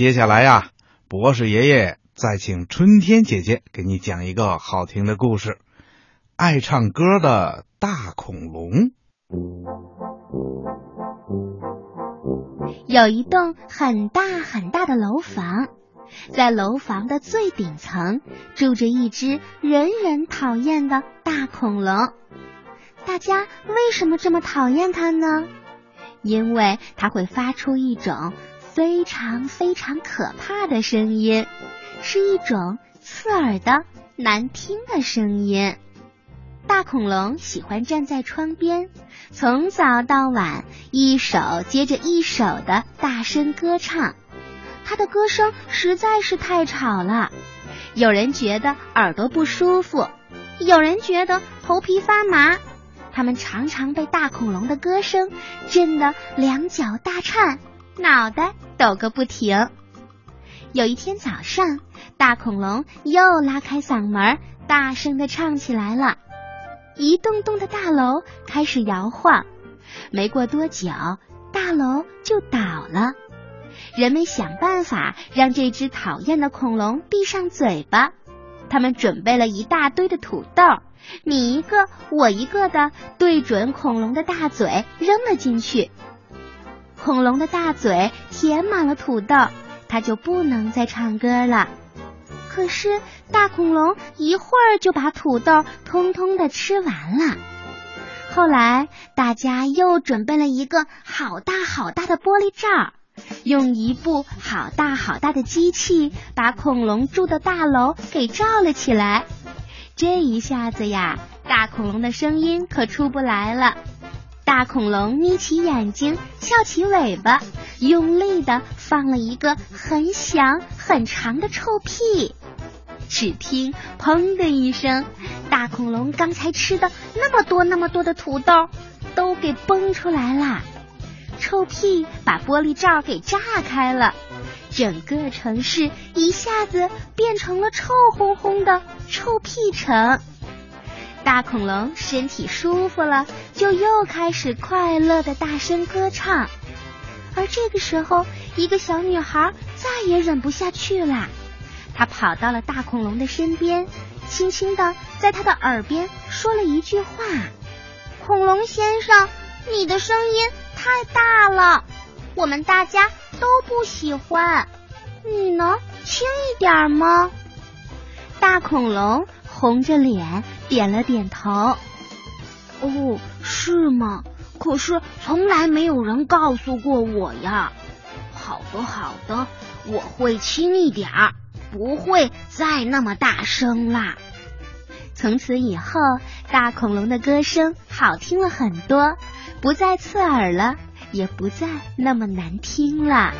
接下来呀，博士爷爷再请春天姐姐给你讲一个好听的故事——爱唱歌的大恐龙。有一栋很大很大的楼房，在楼房的最顶层住着一只人人讨厌的大恐龙。大家为什么这么讨厌它呢？因为它会发出一种非常非常可怕的声音，是一种刺耳的难听的声音。大恐龙喜欢站在窗边，从早到晚，一首接着一首的大声歌唱。它的歌声实在是太吵了，有人觉得耳朵不舒服，有人觉得头皮发麻。他们常常被大恐龙的歌声震得两脚大颤，脑袋抖个不停。有一天早上，大恐龙又拉开嗓门，大声的唱起来了。一栋栋的大楼开始摇晃，没过多久，大楼就倒了。人们想办法让这只讨厌的恐龙闭上嘴巴，他们准备了一大堆的土豆。你一个，我一个的，对准恐龙的大嘴扔了进去。恐龙的大嘴填满了土豆，它就不能再唱歌了。可是大恐龙一会儿就把土豆通通的吃完了。后来大家又准备了一个好大好大的玻璃罩，用一部好大好大的机器把恐龙住的大楼给罩了起来。这一下子呀，大恐龙的声音可出不来了。大恐龙眯起眼睛，翘起尾巴，用力的放了一个很响很长的臭屁。只听“砰”的一声，大恐龙刚才吃的那么多那么多的土豆都给崩出来了。臭屁把玻璃罩给炸开了。整个城市一下子变成了臭烘烘的臭屁城。大恐龙身体舒服了，就又开始快乐的大声歌唱。而这个时候，一个小女孩再也忍不下去了，她跑到了大恐龙的身边，轻轻的在他的耳边说了一句话：“恐龙先生，你的声音太大了。”我们大家都不喜欢，你能轻一点吗？大恐龙红着脸点了点头。哦，是吗？可是从来没有人告诉过我呀。好的，好的，我会轻一点儿，不会再那么大声啦。从此以后，大恐龙的歌声好听了很多，不再刺耳了。也不再那么难听了。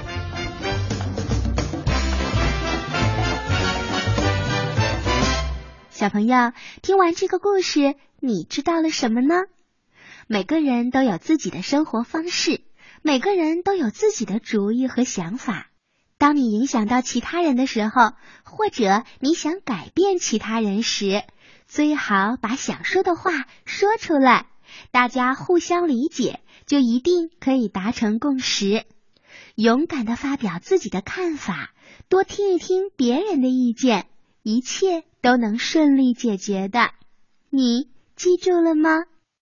小朋友，听完这个故事，你知道了什么呢？每个人都有自己的生活方式，每个人都有自己的主意和想法。当你影响到其他人的时候，或者你想改变其他人时，最好把想说的话说出来，大家互相理解。就一定可以达成共识。勇敢的发表自己的看法，多听一听别人的意见，一切都能顺利解决的。你记住了吗？